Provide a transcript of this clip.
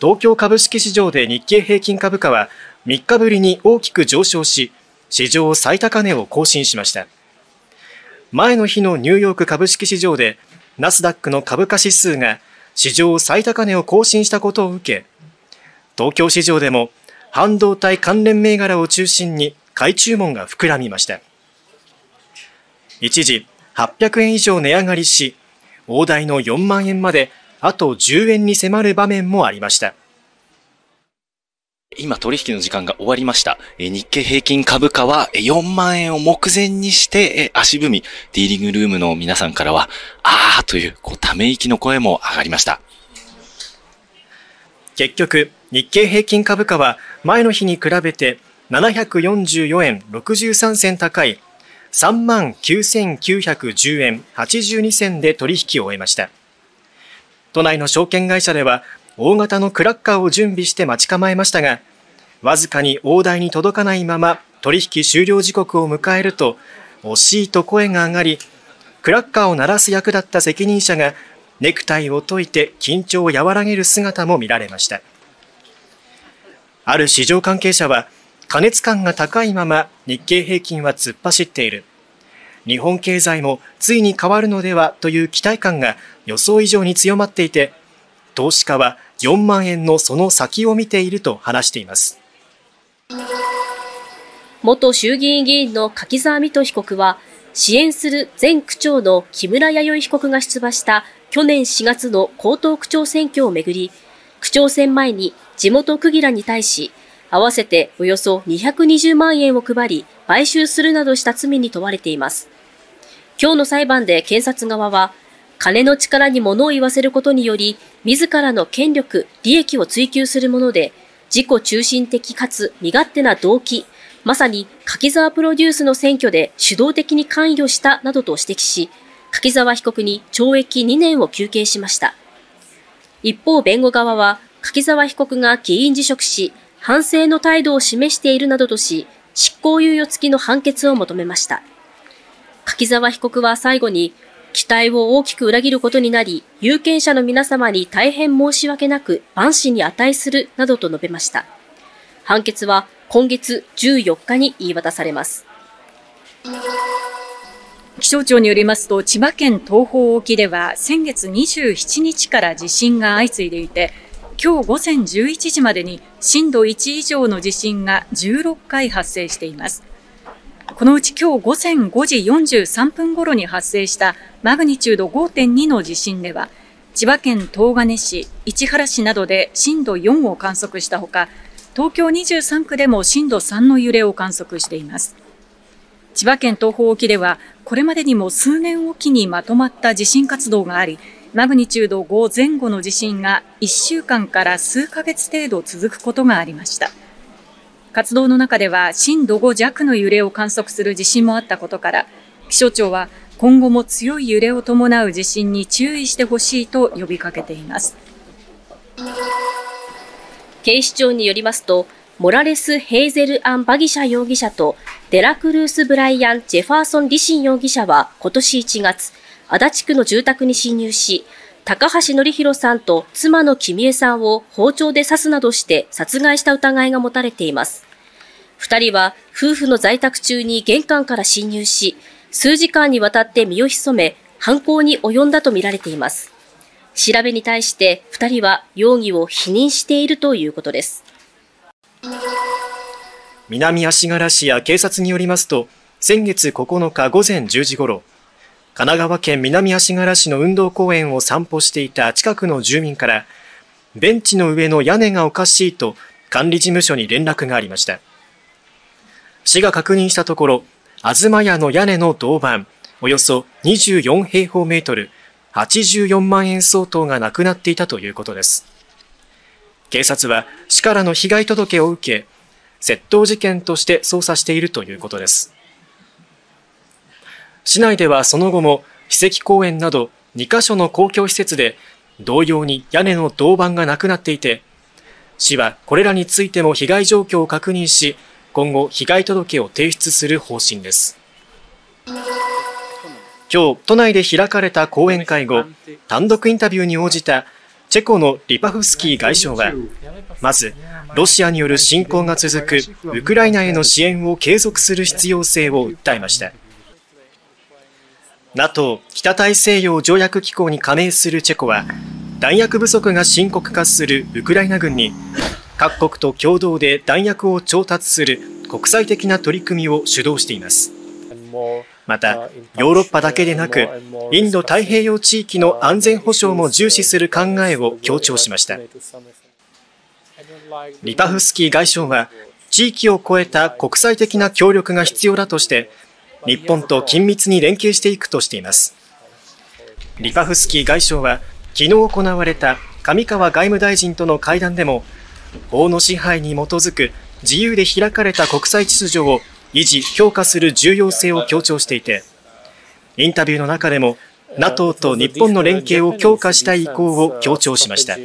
東京株式市場で日経平均株価は3日ぶりに大きく上昇し、史上最高値を更新しました。前の日のニューヨーク株式市場で、ナスダックの株価指数が史上最高値を更新したことを受け、東京市場でも半導体関連銘柄を中心に買い注文が膨らみました。一時800円以上値上がりし、大台の4万円まであと10円に迫る場面もありました。今取引の時間が終わりました。日経平均株価は4万円を目前にして足踏み、ディーリングルームの皆さんからは、あーというこうため息の声も上がりました。結局、日経平均株価は前の日に比べて744円63銭高い3万9910円82銭で取引を終えました。都内の証券会社では大型のクラッカーを準備して待ち構えましたが、わずかに大台に届かないまま取引終了時刻を迎えると、惜しいと声が上がり、クラッカーを鳴らす役だった責任者がネクタイを解いて緊張を和らげる姿も見られました。ある市場関係者は、過熱感が高いまま日経平均は突っ走っている。日本経済もついに変わるのではという期待感が予想以上に強まっていて、投資家は4万円のその先を見ていると話しています。元衆議院議員の柿沢水戸被告は、支援する前区長の木村弥生被告が出馬した去年4月の江東区長選挙をめぐり、区長選前に地元区議らに対し、合わせておよそ220万円を配り、買収するなどした罪に問われています。今日の裁判で検察側は、金の力に物を言わせることにより、自らの権力、利益を追求するもので、自己中心的かつ身勝手な動機、まさに柿沢プロデュースの選挙で主導的に関与したなどと指摘し、柿沢被告に懲役2年を求刑しました。一方、弁護側は、柿沢被告が議員辞職し、反省の態度を示しているなどとし、執行猶予付きの判決を求めました。柿沢被告は最後に、期待を大きく裏切ることになり、有権者の皆様に大変申し訳なく、万死に値するなどと述べました。判決は今月14日に言い渡されます。気象庁によりますと、千葉県東方沖では先月27日から地震が相次いでいて、今日午前11時までに震度1以上の地震が16回発生しています。このうち今日午前5時43分頃に発生したマグニチュード5.2の地震では、千葉県東金市、市原市などで震度4を観測したほか、東京23区でも震度3の揺れを観測しています。千葉県東方沖では、これまでにも数年おきにまとまった地震活動があり、マグニチュード5前後の地震が1週間から数ヶ月程度続くことがありました。活動の中では震度5弱の揺れを観測する地震もあったことから、気象庁は今後も強い揺れを伴う地震に注意してほしいと呼びかけています。警視庁によりますと、モラレス・ヘイゼル・アン・バギシャ容疑者とデラクルース・ブライアン・ジェファーソン・リシン容疑者は今年1月、足立区の住宅に侵入し、高橋則弘さんと妻の君江さんを包丁で刺すなどして殺害した疑いが持たれています。二人は夫婦の在宅中に玄関から侵入し、数時間にわたって身を潜め、犯行に及んだとみられています。調べに対して二人は容疑を否認しているということです。南足柄市や警察によりますと、先月9日午前10時ごろ、神奈川県南足柄市の運動公園を散歩していた近くの住民から、ベンチの上の屋根がおかしいと管理事務所に連絡がありました。市が確認したところ、東屋の屋根の銅板、およそ24平方メートル、84万円相当がなくなっていたということです。警察は市からの被害届を受け、窃盗事件として捜査しているということです。市内ではその後も史跡公園など2カ所の公共施設で同様に屋根の銅板がなくなっていて、市はこれらについても被害状況を確認し、今後被害届を提出する方針です。今日、都内で開かれた講演会後、単独インタビューに応じたチェコのリパフスキー外相は、まず、ロシアによる侵攻が続くウクライナへの支援を継続する必要性を訴えました。NATO= 北大西洋条約機構に加盟するチェコは、弾薬不足が深刻化するウクライナ軍に、各国と共同で弾薬を調達する国際的な取り組みを主導しています。また、ヨーロッパだけでなく、インド太平洋地域の安全保障も重視する考えを強調しました。リパフスキー外相は、地域を超えた国際的な協力が必要だとして、日本と緊密に連携していくとしています。リパフスキー外相は、昨日行われた上川外務大臣との会談でも、法の支配に基づく自由で開かれた国際秩序を維持・強化する重要性を強調していて、インタビューの中でも NATO と日本の連携を強化したい意向を強調しました。